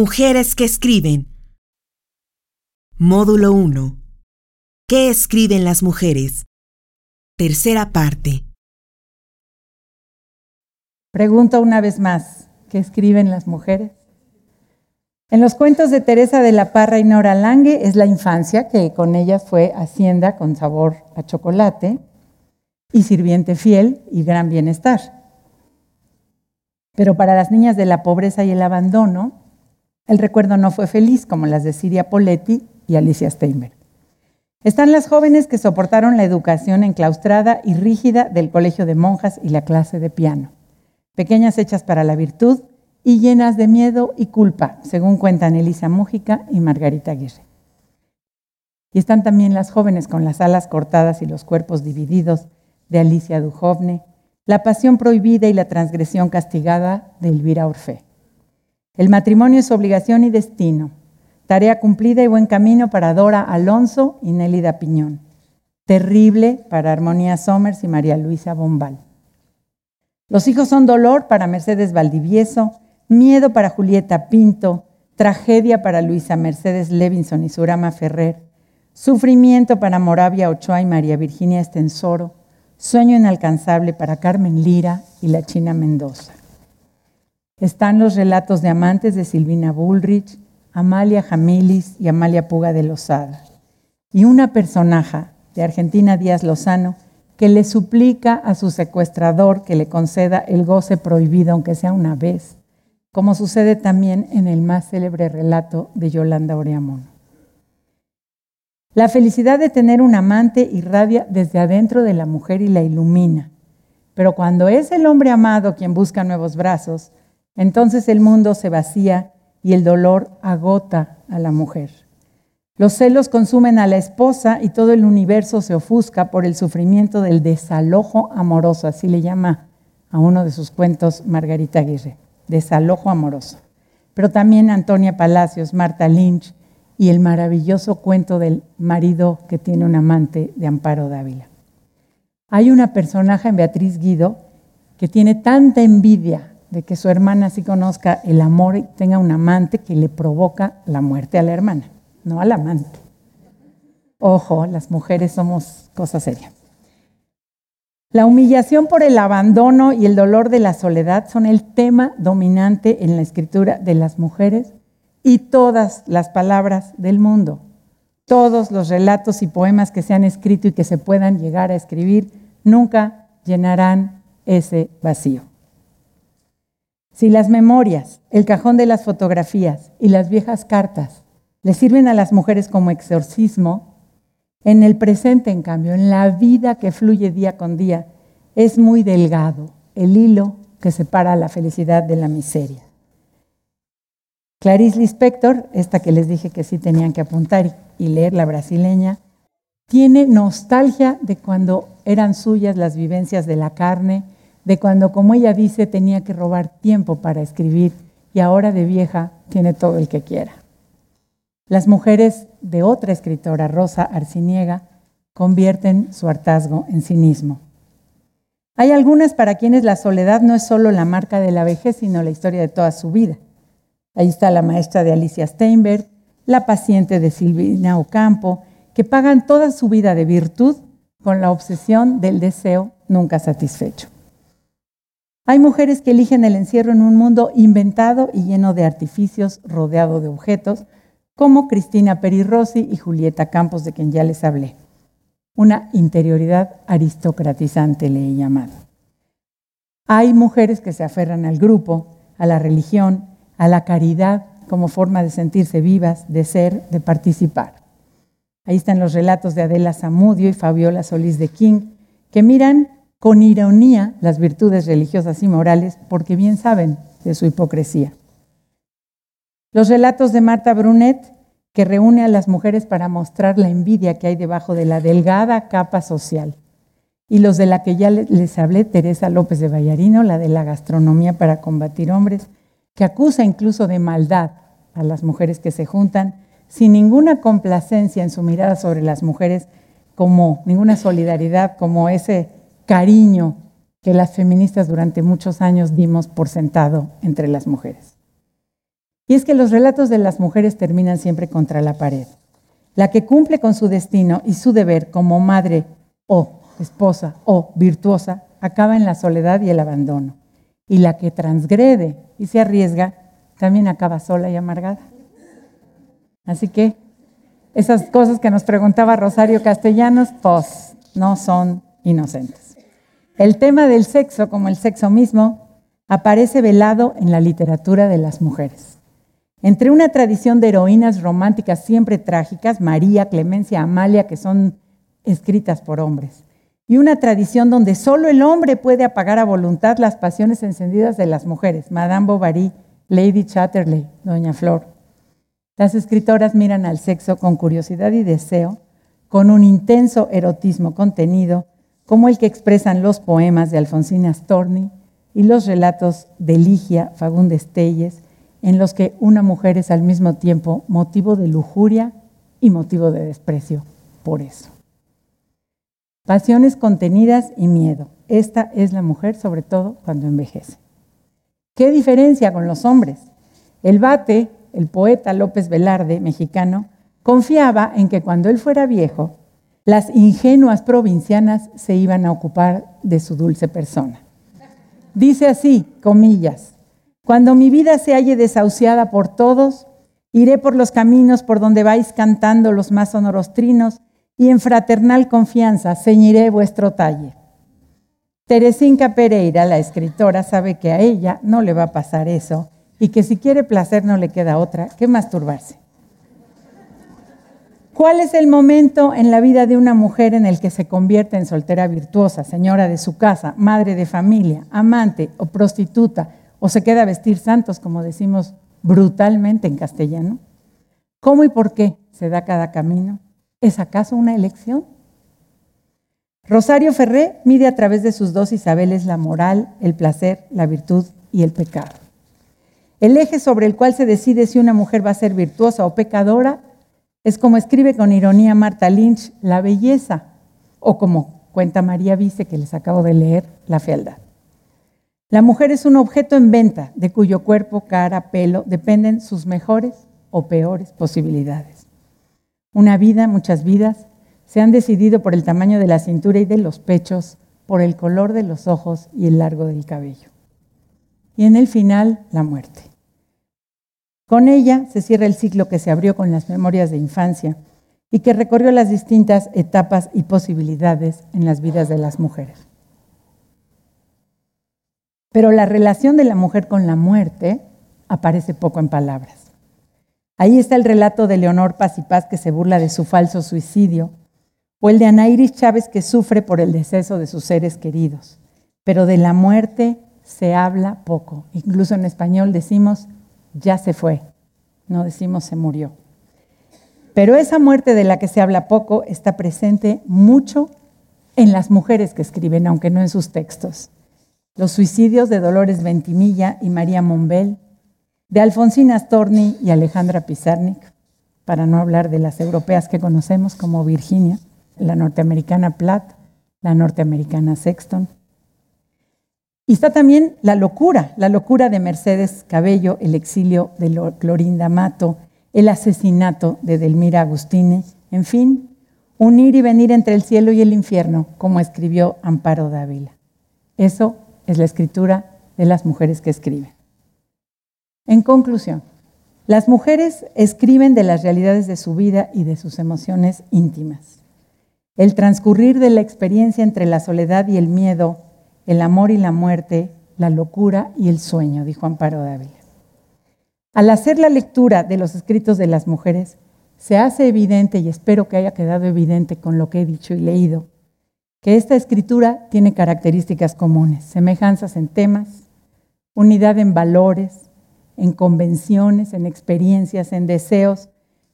Mujeres que escriben. Módulo 1. ¿Qué escriben las mujeres? Tercera parte. Pregunto una vez más, ¿qué escriben las mujeres? En los cuentos de Teresa de la Parra y Nora Lange es la infancia, que con ellas fue hacienda con sabor a chocolate y sirviente fiel y gran bienestar. Pero para las niñas de la pobreza y el abandono, el recuerdo no fue feliz, como las de Siria Poletti y Alicia Steinberg. Están las jóvenes que soportaron la educación enclaustrada y rígida del colegio de monjas y la clase de piano, pequeñas hechas para la virtud y llenas de miedo y culpa, según cuentan Elisa Mújica y Margarita Aguirre. Y están también las jóvenes con las alas cortadas y los cuerpos divididos de Alicia Dujovne, la pasión prohibida y la transgresión castigada de Elvira Orfe. El matrimonio es obligación y destino, tarea cumplida y buen camino para Dora Alonso y Nélida Piñón, terrible para Armonía Somers y María Luisa Bombal. Los hijos son dolor para Mercedes Valdivieso, miedo para Julieta Pinto, tragedia para Luisa Mercedes Levinson y Surama Ferrer, sufrimiento para Moravia Ochoa y María Virginia Estensoro, Sueño inalcanzable para Carmen Lira y la China Mendoza. Están los relatos de amantes de Silvina Bullrich, Amalia Jamilis y Amalia Puga de Lozada. Y una personaje de Argentina Díaz Lozano que le suplica a su secuestrador que le conceda el goce prohibido, aunque sea una vez, como sucede también en el más célebre relato de Yolanda Oreamón. La felicidad de tener un amante irradia desde adentro de la mujer y la ilumina. Pero cuando es el hombre amado quien busca nuevos brazos, entonces el mundo se vacía y el dolor agota a la mujer. Los celos consumen a la esposa y todo el universo se ofusca por el sufrimiento del desalojo amoroso, así le llama a uno de sus cuentos Margarita Aguirre, desalojo amoroso. Pero también Antonia Palacios, Marta Lynch, y el maravilloso cuento del marido que tiene un amante de Amparo Dávila. Hay una personaje en Beatriz Guido que tiene tanta envidia de que su hermana sí conozca el amor y tenga un amante que le provoca la muerte a la hermana, no al amante. Ojo, las mujeres somos cosa seria. La humillación por el abandono y el dolor de la soledad son el tema dominante en la escritura de las mujeres y todas las palabras del mundo. Todos los relatos y poemas que se han escrito y que se puedan llegar a escribir nunca llenarán ese vacío. Si las memorias, el cajón de las fotografías y las viejas cartas le sirven a las mujeres como exorcismo, en el presente, en cambio, en la vida que fluye día con día, es muy delgado el hilo que separa la felicidad de la miseria. Clarice Lispector, esta que les dije que sí tenían que apuntar y leer la brasileña, tiene nostalgia de cuando eran suyas las vivencias de la carne, de cuando, como ella dice, tenía que robar tiempo para escribir y ahora de vieja tiene todo el que quiera. Las mujeres de otra escritora, Rosa Arciniega, convierten su hartazgo en cinismo. Hay algunas para quienes la soledad no es solo la marca de la vejez, sino la historia de toda su vida. Ahí está la maestra de Alicia Steinberg, la paciente de Silvina Ocampo, que pagan toda su vida de virtud con la obsesión del deseo nunca satisfecho. Hay mujeres que eligen el encierro en un mundo inventado y lleno de artificios, rodeado de objetos, como Cristina Peri Rossi y Julieta Campos, de quien ya les hablé. Una interioridad aristocratizante le he llamado. Hay mujeres que se aferran al grupo, a la religión, a la caridad como forma de sentirse vivas, de ser, de participar. Ahí están los relatos de Adela Zamudio y Fabiola Solís de King, que miran con ironía las virtudes religiosas y morales porque bien saben de su hipocresía. Los relatos de Marta Brunet, que reúne a las mujeres para mostrar la envidia que hay debajo de la delgada capa social. Y los de la que ya les hablé, Teresa López de Vallarino, la de la gastronomía para combatir hombres, que acusa incluso de maldad a las mujeres que se juntan, sin ninguna complacencia en su mirada sobre las mujeres, como ninguna solidaridad, como ese cariño que las feministas durante muchos años dimos por sentado entre las mujeres. Y es que los relatos de las mujeres terminan siempre contra la pared. La que cumple con su destino y su deber como madre o esposa o virtuosa acaba en la soledad y el abandono. Y la que transgrede y se arriesga también acaba sola y amargada. Así que esas cosas que nos preguntaba Rosario Castellanos, pues no son inocentes. El tema del sexo, como el sexo mismo, aparece velado en la literatura de las mujeres. Entre una tradición de heroínas románticas siempre trágicas, María, Clemencia, Amalia, que son escritas por hombres, y una tradición donde solo el hombre puede apagar a voluntad las pasiones encendidas de las mujeres, Madame Bovary, Lady Chatterley, Doña Flor. Las escritoras miran al sexo con curiosidad y deseo, con un intenso erotismo contenido, como el que expresan los poemas de Alfonsina Storni y los relatos de Ligia Fagundes Telles, en los que una mujer es al mismo tiempo motivo de lujuria y motivo de desprecio por eso. Pasiones contenidas y miedo. Esta es la mujer sobre todo cuando envejece. ¿Qué diferencia con los hombres? El bate, el poeta López Velarde, mexicano, confiaba en que cuando él fuera viejo, las ingenuas provincianas se iban a ocupar de su dulce persona. Dice así, comillas, cuando mi vida se halle desahuciada por todos, iré por los caminos por donde vais cantando los más sonoros trinos y en fraternal confianza ceñiré vuestro talle. Teresinca Pereira, la escritora, sabe que a ella no le va a pasar eso y que si quiere placer no le queda otra que masturbarse. ¿Cuál es el momento en la vida de una mujer en el que se convierte en soltera virtuosa, señora de su casa, madre de familia, amante o prostituta, o se queda a vestir santos, como decimos brutalmente en castellano? ¿Cómo y por qué se da cada camino? ¿Es acaso una elección? Rosario Ferré mide a través de sus dos Isabeles la moral, el placer, la virtud y el pecado. El eje sobre el cual se decide si una mujer va a ser virtuosa o pecadora es como escribe con ironía Marta Lynch, la belleza, o como cuenta María Vice, que les acabo de leer, la fealdad. La mujer es un objeto en venta de cuyo cuerpo, cara, pelo dependen sus mejores o peores posibilidades. Una vida, muchas vidas, se han decidido por el tamaño de la cintura y de los pechos, por el color de los ojos y el largo del cabello. Y en el final, la muerte. Con ella se cierra el ciclo que se abrió con las memorias de infancia y que recorrió las distintas etapas y posibilidades en las vidas de las mujeres. Pero la relación de la mujer con la muerte aparece poco en palabras. Ahí está el relato de Leonor Paz y Paz que se burla de su falso suicidio, o el de Anairis Chávez que sufre por el deceso de sus seres queridos. Pero de la muerte se habla poco. Incluso en español decimos ya se fue, no decimos se murió. Pero esa muerte de la que se habla poco está presente mucho en las mujeres que escriben, aunque no en sus textos los suicidios de Dolores Ventimilla y María Monbel, de Alfonsina Storni y Alejandra Pizarnik, para no hablar de las europeas que conocemos como Virginia, la norteamericana Platt, la norteamericana Sexton. Y está también la locura, la locura de Mercedes Cabello, el exilio de Clorinda Mato, el asesinato de Delmira Agustini, en fin, unir y venir entre el cielo y el infierno, como escribió Amparo Dávila. Eso es la escritura de las mujeres que escriben. En conclusión, las mujeres escriben de las realidades de su vida y de sus emociones íntimas. El transcurrir de la experiencia entre la soledad y el miedo, el amor y la muerte, la locura y el sueño, dijo Amparo Dávila. Al hacer la lectura de los escritos de las mujeres, se hace evidente, y espero que haya quedado evidente con lo que he dicho y leído, que esta escritura tiene características comunes, semejanzas en temas, unidad en valores, en convenciones, en experiencias, en deseos,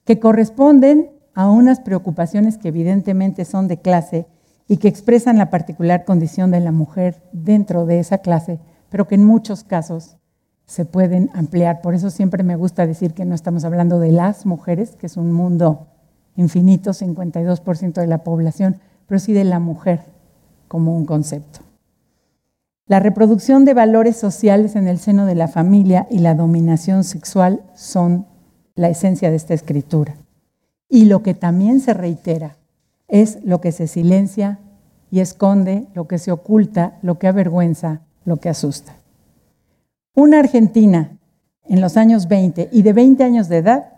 que corresponden a unas preocupaciones que evidentemente son de clase y que expresan la particular condición de la mujer dentro de esa clase, pero que en muchos casos se pueden ampliar. Por eso siempre me gusta decir que no estamos hablando de las mujeres, que es un mundo infinito, 52% de la población, pero sí de la mujer como un concepto. La reproducción de valores sociales en el seno de la familia y la dominación sexual son la esencia de esta escritura. Y lo que también se reitera es lo que se silencia y esconde, lo que se oculta, lo que avergüenza, lo que asusta. Una argentina en los años 20 y de 20 años de edad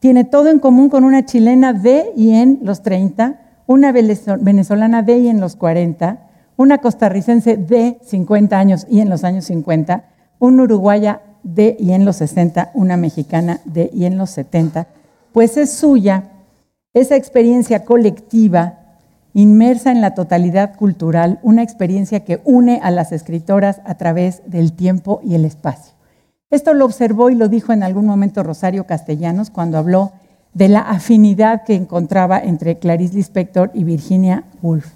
tiene todo en común con una chilena de y en los 30, una venezolana de y en los 40, una costarricense de 50 años y en los años 50, una uruguaya de y en los 60, una mexicana de y en los 70, pues es suya esa experiencia colectiva inmersa en la totalidad cultural, una experiencia que une a las escritoras a través del tiempo y el espacio. Esto lo observó y lo dijo en algún momento Rosario Castellanos cuando habló de la afinidad que encontraba entre Clarice Lispector y Virginia Woolf.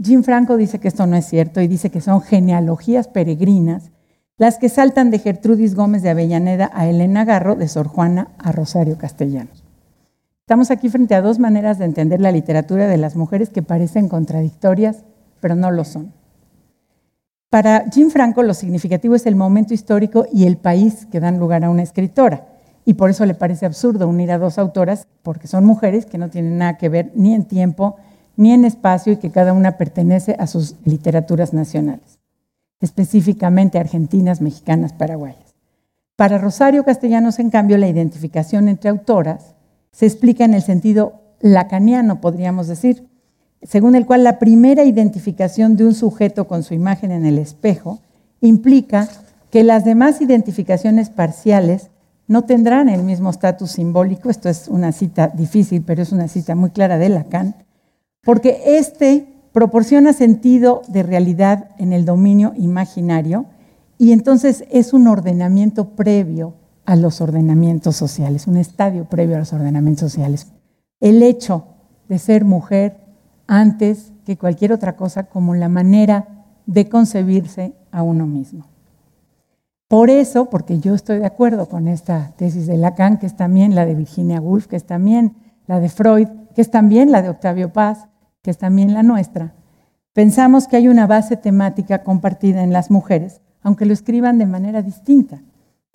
Jim Franco dice que esto no es cierto y dice que son genealogías peregrinas las que saltan de Gertrudis Gómez de Avellaneda a Elena Garro, de Sor Juana a Rosario Castellanos. Estamos aquí frente a dos maneras de entender la literatura de las mujeres que parecen contradictorias, pero no lo son. Para Jim Franco lo significativo es el momento histórico y el país que dan lugar a una escritora. Y por eso le parece absurdo unir a dos autoras, porque son mujeres que no tienen nada que ver ni en tiempo ni en espacio y que cada una pertenece a sus literaturas nacionales, específicamente argentinas, mexicanas, paraguayas. Para Rosario Castellanos, en cambio, la identificación entre autoras se explica en el sentido lacaniano, podríamos decir, según el cual la primera identificación de un sujeto con su imagen en el espejo implica que las demás identificaciones parciales no tendrán el mismo estatus simbólico, esto es una cita difícil, pero es una cita muy clara de Lacan, porque este proporciona sentido de realidad en el dominio imaginario y entonces es un ordenamiento previo a los ordenamientos sociales, un estadio previo a los ordenamientos sociales. El hecho de ser mujer antes que cualquier otra cosa como la manera de concebirse a uno mismo. Por eso, porque yo estoy de acuerdo con esta tesis de Lacan, que es también la de Virginia Woolf, que es también la de Freud, que es también la de Octavio Paz, que es también la nuestra, pensamos que hay una base temática compartida en las mujeres, aunque lo escriban de manera distinta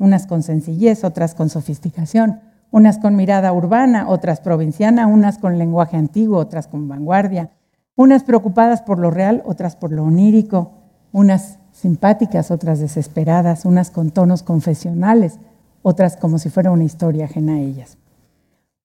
unas con sencillez, otras con sofisticación, unas con mirada urbana, otras provinciana, unas con lenguaje antiguo, otras con vanguardia, unas preocupadas por lo real, otras por lo onírico, unas simpáticas, otras desesperadas, unas con tonos confesionales, otras como si fuera una historia ajena a ellas.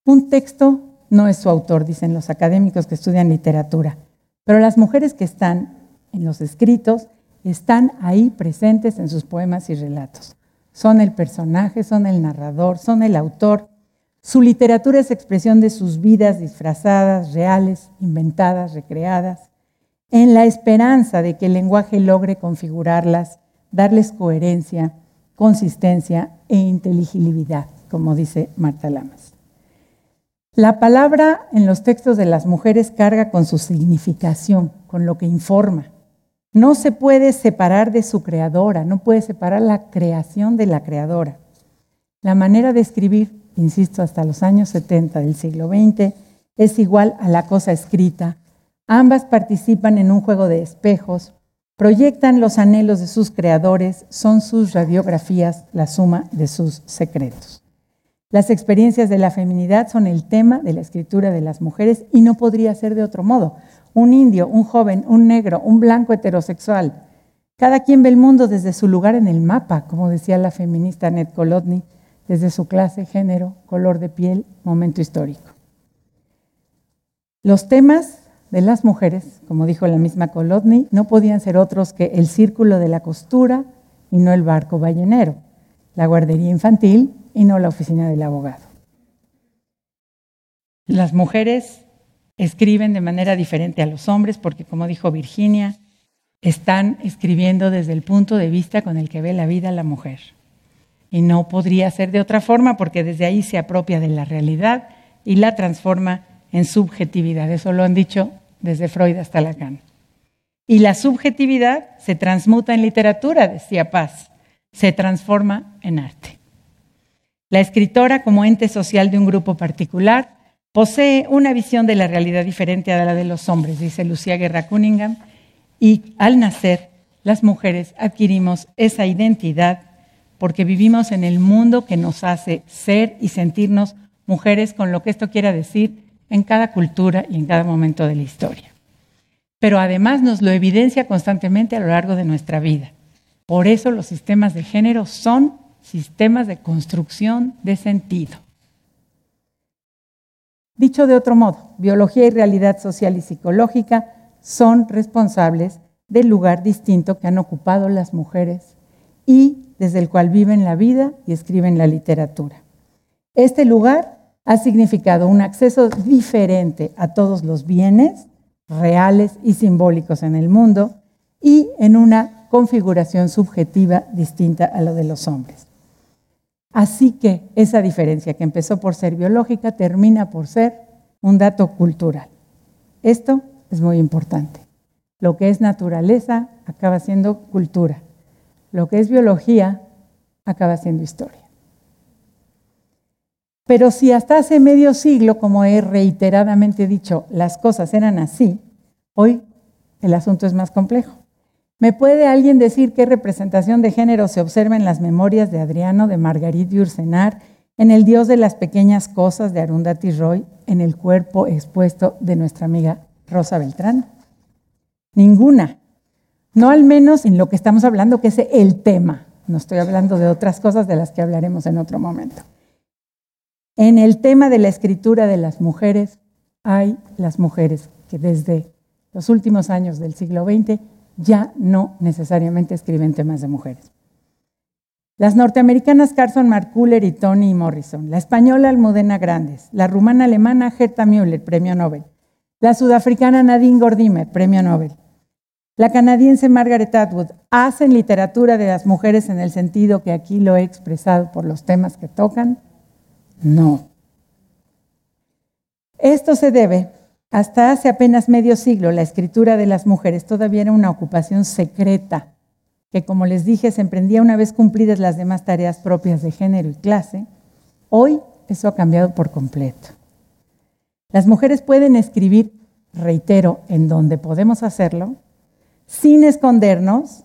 Un texto no es su autor, dicen los académicos que estudian literatura, pero las mujeres que están en los escritos están ahí presentes en sus poemas y relatos son el personaje, son el narrador, son el autor. Su literatura es expresión de sus vidas disfrazadas, reales, inventadas, recreadas, en la esperanza de que el lenguaje logre configurarlas, darles coherencia, consistencia e inteligibilidad, como dice Marta Lamas. La palabra en los textos de las mujeres carga con su significación, con lo que informa no se puede separar de su creadora, no puede separar la creación de la creadora. La manera de escribir, insisto, hasta los años 70 del siglo XX, es igual a la cosa escrita. Ambas participan en un juego de espejos, proyectan los anhelos de sus creadores, son sus radiografías la suma de sus secretos. Las experiencias de la feminidad son el tema de la escritura de las mujeres y no podría ser de otro modo un indio, un joven, un negro, un blanco heterosexual. Cada quien ve el mundo desde su lugar en el mapa, como decía la feminista Ned Kolodny, desde su clase, género, color de piel, momento histórico. Los temas de las mujeres, como dijo la misma Kolodny, no podían ser otros que el círculo de la costura y no el barco ballenero, la guardería infantil y no la oficina del abogado. Las mujeres escriben de manera diferente a los hombres porque, como dijo Virginia, están escribiendo desde el punto de vista con el que ve la vida la mujer. Y no podría ser de otra forma porque desde ahí se apropia de la realidad y la transforma en subjetividad. Eso lo han dicho desde Freud hasta Lacan. Y la subjetividad se transmuta en literatura, decía Paz, se transforma en arte. La escritora como ente social de un grupo particular Posee una visión de la realidad diferente a la de los hombres, dice Lucía Guerra Cunningham, y al nacer las mujeres adquirimos esa identidad porque vivimos en el mundo que nos hace ser y sentirnos mujeres con lo que esto quiera decir en cada cultura y en cada momento de la historia. Pero además nos lo evidencia constantemente a lo largo de nuestra vida. Por eso los sistemas de género son sistemas de construcción de sentido. Dicho de otro modo, biología y realidad social y psicológica son responsables del lugar distinto que han ocupado las mujeres y desde el cual viven la vida y escriben la literatura. Este lugar ha significado un acceso diferente a todos los bienes reales y simbólicos en el mundo y en una configuración subjetiva distinta a lo de los hombres. Así que esa diferencia que empezó por ser biológica termina por ser un dato cultural. Esto es muy importante. Lo que es naturaleza acaba siendo cultura. Lo que es biología acaba siendo historia. Pero si hasta hace medio siglo, como he reiteradamente dicho, las cosas eran así, hoy el asunto es más complejo. ¿Me puede alguien decir qué representación de género se observa en las memorias de Adriano, de Margarit y Ursenar, en el Dios de las pequeñas cosas de Arundhati Roy, en el cuerpo expuesto de nuestra amiga Rosa Beltrán? Ninguna. No al menos en lo que estamos hablando, que es el tema. No estoy hablando de otras cosas de las que hablaremos en otro momento. En el tema de la escritura de las mujeres, hay las mujeres que desde los últimos años del siglo XX ya no necesariamente escriben temas de mujeres. Las norteamericanas Carson Marculler y Toni Morrison, la española Almudena Grandes, la rumana alemana Herta Müller, premio Nobel, la sudafricana Nadine Gordimer, premio Nobel, la canadiense Margaret Atwood, hacen literatura de las mujeres en el sentido que aquí lo he expresado por los temas que tocan, no. Esto se debe, hasta hace apenas medio siglo, la escritura de las mujeres todavía era una ocupación secreta, que como les dije, se emprendía una vez cumplidas las demás tareas propias de género y clase. Hoy eso ha cambiado por completo. Las mujeres pueden escribir, reitero, en donde podemos hacerlo, sin escondernos,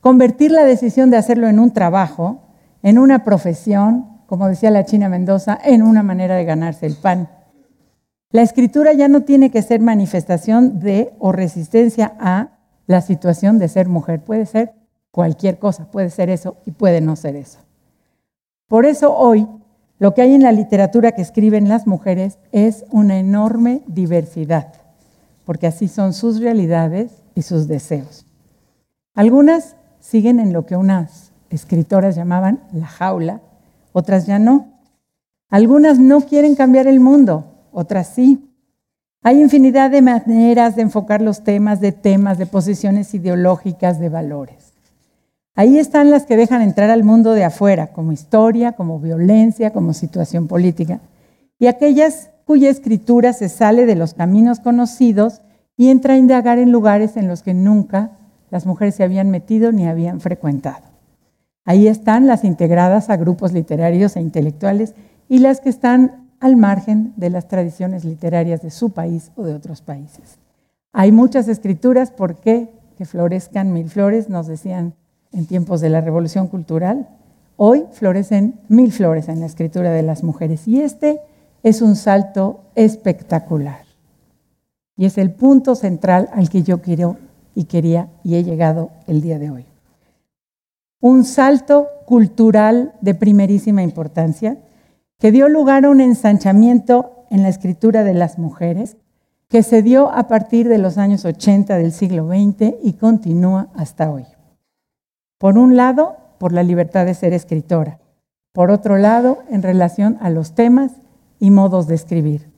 convertir la decisión de hacerlo en un trabajo, en una profesión, como decía la China Mendoza, en una manera de ganarse el pan. La escritura ya no tiene que ser manifestación de o resistencia a la situación de ser mujer. Puede ser cualquier cosa, puede ser eso y puede no ser eso. Por eso hoy lo que hay en la literatura que escriben las mujeres es una enorme diversidad, porque así son sus realidades y sus deseos. Algunas siguen en lo que unas escritoras llamaban la jaula, otras ya no. Algunas no quieren cambiar el mundo, otras sí. Hay infinidad de maneras de enfocar los temas, de temas, de posiciones ideológicas, de valores. Ahí están las que dejan entrar al mundo de afuera, como historia, como violencia, como situación política, y aquellas cuya escritura se sale de los caminos conocidos y entra a indagar en lugares en los que nunca las mujeres se habían metido ni habían frecuentado. Ahí están las integradas a grupos literarios e intelectuales y las que están al margen de las tradiciones literarias de su país o de otros países. Hay muchas escrituras, ¿por qué? Que florezcan mil flores, nos decían en tiempos de la Revolución Cultural. Hoy florecen mil flores en la escritura de las mujeres y este es un salto espectacular. Y es el punto central al que yo quiero y quería y he llegado el día de hoy un salto cultural de primerísima importancia que dio lugar a un ensanchamiento en la escritura de las mujeres que se dio a partir de los años 80 del siglo XX y continúa hasta hoy. Por un lado, por la libertad de ser escritora. Por otro lado, en relación a los temas y modos de escribir.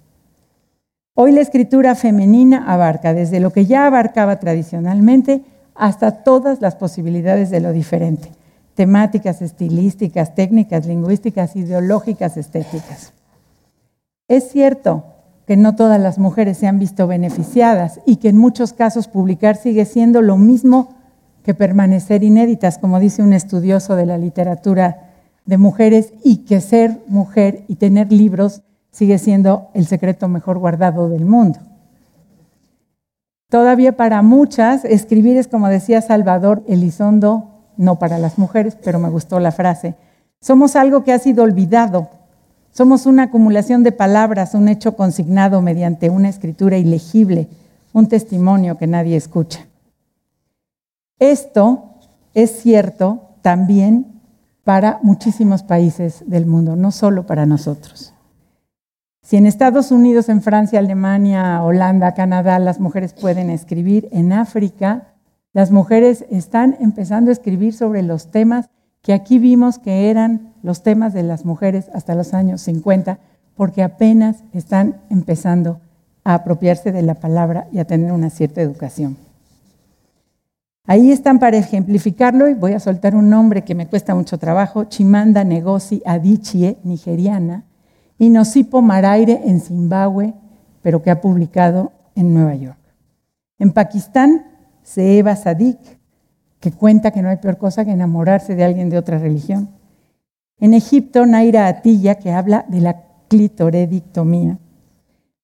Hoy la escritura femenina abarca desde lo que ya abarcaba tradicionalmente hasta todas las posibilidades de lo diferente, temáticas, estilísticas, técnicas, lingüísticas, ideológicas, estéticas. Es cierto que no todas las mujeres se han visto beneficiadas y que en muchos casos publicar sigue siendo lo mismo que permanecer inéditas, como dice un estudioso de la literatura de mujeres, y que ser mujer y tener libros sigue siendo el secreto mejor guardado del mundo. Todavía para muchas, escribir es como decía Salvador Elizondo, no para las mujeres, pero me gustó la frase. Somos algo que ha sido olvidado. Somos una acumulación de palabras, un hecho consignado mediante una escritura ilegible, un testimonio que nadie escucha. Esto es cierto también para muchísimos países del mundo, no solo para nosotros. Si en Estados Unidos, en Francia, Alemania, Holanda, Canadá, las mujeres pueden escribir, en África, las mujeres están empezando a escribir sobre los temas que aquí vimos que eran los temas de las mujeres hasta los años 50, porque apenas están empezando a apropiarse de la palabra y a tener una cierta educación. Ahí están para ejemplificarlo y voy a soltar un nombre que me cuesta mucho trabajo, Chimanda Negosi Adichie, nigeriana, y Nosipo Maraire en Zimbabue, pero que ha publicado en Nueva York. En Pakistán, Seeva Sadik, que cuenta que no hay peor cosa que enamorarse de alguien de otra religión. En Egipto, Naira Atilla, que habla de la clitoredictomía.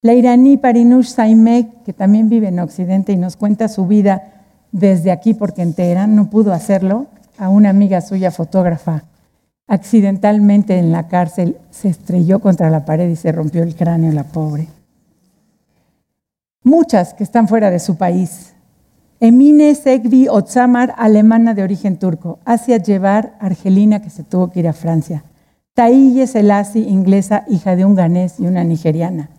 La iraní Parinush Saimek, que también vive en Occidente y nos cuenta su vida desde aquí, porque en Teherán no pudo hacerlo, a una amiga suya fotógrafa accidentalmente en la cárcel se estrelló contra la pared y se rompió el cráneo la pobre. Muchas que están fuera de su país. Emine Segvi Otsamar, alemana de origen turco. Asia Llevar, argelina, que se tuvo que ir a Francia. Taiye Selassie, inglesa, hija de un ganés y una nigeriana.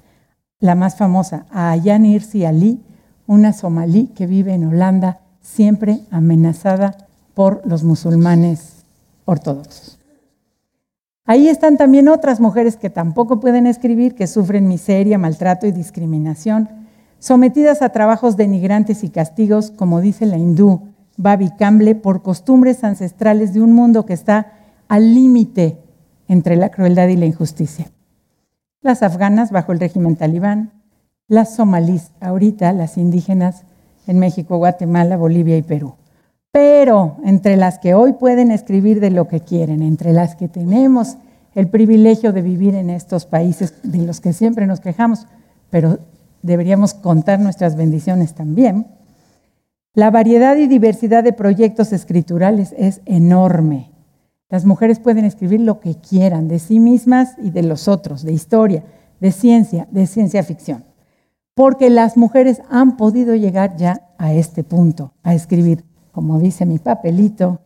La más famosa, Ayan Irsi Ali, una somalí que vive en Holanda, siempre amenazada por los musulmanes ortodoxos. Ahí están también otras mujeres que tampoco pueden escribir, que sufren miseria, maltrato y discriminación, sometidas a trabajos denigrantes y castigos, como dice la hindú Babi Kamble, por costumbres ancestrales de un mundo que está al límite entre la crueldad y la injusticia. Las afganas bajo el régimen talibán, las somalíes ahorita, las indígenas en México, Guatemala, Bolivia y Perú. Pero entre las que hoy pueden escribir de lo que quieren, entre las que tenemos el privilegio de vivir en estos países de los que siempre nos quejamos, pero deberíamos contar nuestras bendiciones también, la variedad y diversidad de proyectos escriturales es enorme. Las mujeres pueden escribir lo que quieran de sí mismas y de los otros, de historia, de ciencia, de ciencia ficción, porque las mujeres han podido llegar ya a este punto, a escribir como dice mi papelito,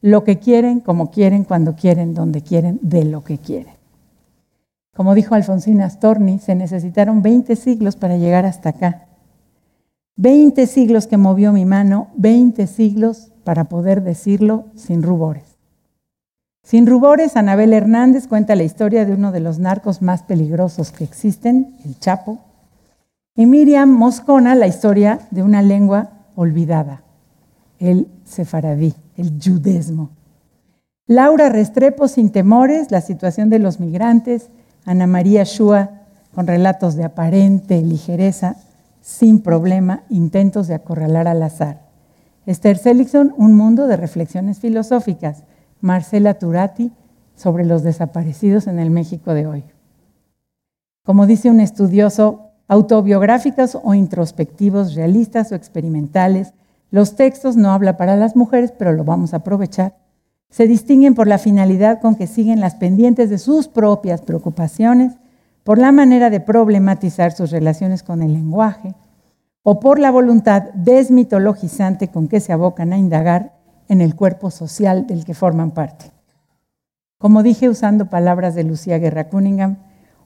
lo que quieren, como quieren, cuando quieren, donde quieren, de lo que quieren. Como dijo Alfonsina Storni, se necesitaron 20 siglos para llegar hasta acá. 20 siglos que movió mi mano, 20 siglos para poder decirlo sin rubores. Sin rubores, Anabel Hernández cuenta la historia de uno de los narcos más peligrosos que existen, el Chapo, y Miriam Moscona la historia de una lengua olvidada, el sefaradí, el judesmo. Laura Restrepo, sin temores, la situación de los migrantes. Ana María Shua, con relatos de aparente ligereza, sin problema, intentos de acorralar al azar. Esther Seligson, un mundo de reflexiones filosóficas. Marcela Turati, sobre los desaparecidos en el México de hoy. Como dice un estudioso, autobiográficos o introspectivos, realistas o experimentales, los textos no hablan para las mujeres, pero lo vamos a aprovechar. Se distinguen por la finalidad con que siguen las pendientes de sus propias preocupaciones, por la manera de problematizar sus relaciones con el lenguaje, o por la voluntad desmitologizante con que se abocan a indagar en el cuerpo social del que forman parte. Como dije usando palabras de Lucía Guerra Cunningham,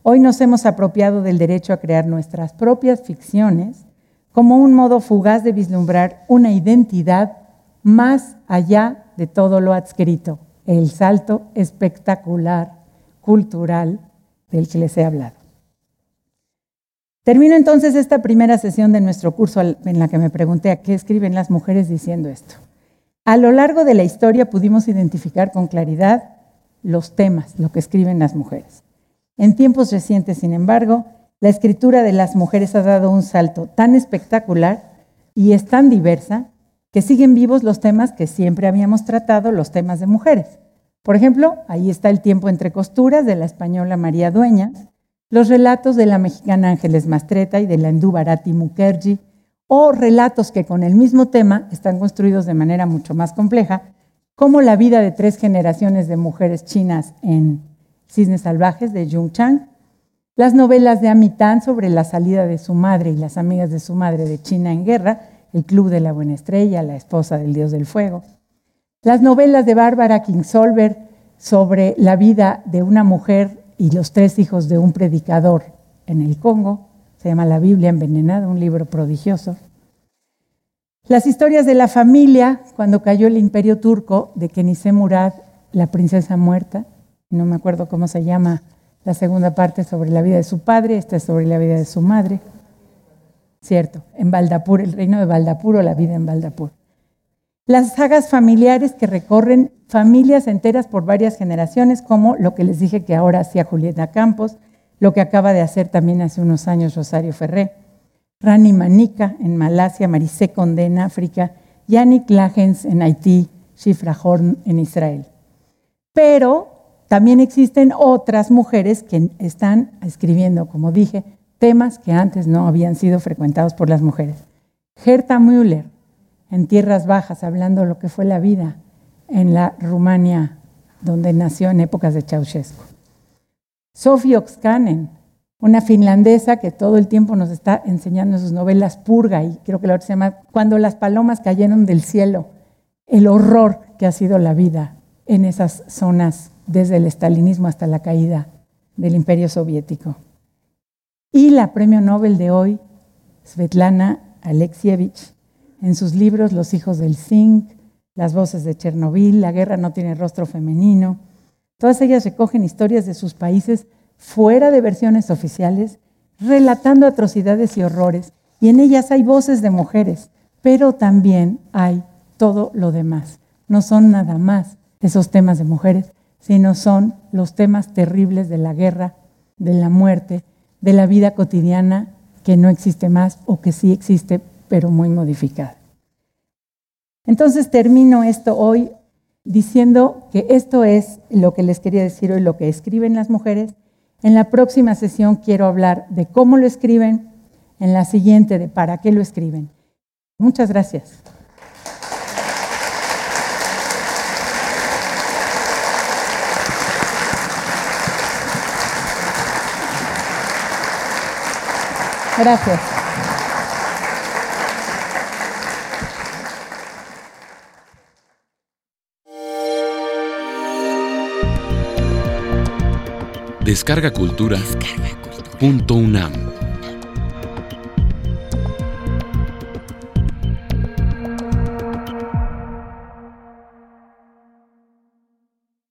hoy nos hemos apropiado del derecho a crear nuestras propias ficciones como un modo fugaz de vislumbrar una identidad más allá de todo lo adscrito, el salto espectacular, cultural del que les he hablado. Termino entonces esta primera sesión de nuestro curso en la que me pregunté a qué escriben las mujeres diciendo esto. A lo largo de la historia pudimos identificar con claridad los temas, lo que escriben las mujeres. En tiempos recientes, sin embargo, la escritura de las mujeres ha dado un salto tan espectacular y es tan diversa que siguen vivos los temas que siempre habíamos tratado, los temas de mujeres. Por ejemplo, ahí está El tiempo entre costuras de la española María Dueñas, los relatos de la mexicana Ángeles Mastreta y de la hindú Bharati Mukherjee, o relatos que con el mismo tema están construidos de manera mucho más compleja, como La vida de tres generaciones de mujeres chinas en Cisnes Salvajes de Jung Chang, las novelas de Amitan sobre la salida de su madre y las amigas de su madre de China en guerra, El Club de la Buena Estrella, La esposa del Dios del Fuego, las novelas de Bárbara Kingsolver sobre la vida de una mujer y los tres hijos de un predicador en el Congo, se llama La Biblia envenenada, un libro prodigioso. Las historias de la familia cuando cayó el imperio turco de Kenise Murad, la princesa muerta, no me acuerdo cómo se llama la segunda parte sobre la vida de su padre, esta es sobre la vida de su madre. Cierto, en Valdapur, el reino de Valdapur o la vida en Valdapur. Las sagas familiares que recorren familias enteras por varias generaciones, como lo que les dije que ahora hacía Julieta Campos, lo que acaba de hacer también hace unos años Rosario Ferré, Rani Manica en Malasia, Marisé Conde en África, Yannick Lagens en Haití, Shifra Horn en Israel. Pero también existen otras mujeres que están escribiendo, como dije, temas que antes no habían sido frecuentados por las mujeres. Gerta Müller, en tierras bajas, hablando lo que fue la vida en la Rumania, donde nació en épocas de Ceausescu. Sofía Oxkanen, una finlandesa que todo el tiempo nos está enseñando en sus novelas Purga, y creo que la otra se llama Cuando las palomas cayeron del cielo, el horror que ha sido la vida en esas zonas desde el estalinismo hasta la caída del imperio soviético. Y la premio Nobel de hoy, Svetlana Alexievich, en sus libros Los hijos del zinc, Las voces de Chernobyl, La guerra no tiene rostro femenino. Todas ellas recogen historias de sus países fuera de versiones oficiales, relatando atrocidades y horrores. Y en ellas hay voces de mujeres, pero también hay todo lo demás. No son nada más esos temas de mujeres, sino son los temas terribles de la guerra, de la muerte, de la vida cotidiana que no existe más o que sí existe, pero muy modificada. Entonces termino esto hoy diciendo que esto es lo que les quería decir hoy, lo que escriben las mujeres. En la próxima sesión quiero hablar de cómo lo escriben, en la siguiente de para qué lo escriben. Muchas gracias. Gracias. Descarga Cultura. Descarga Cultura. Punto UNAM.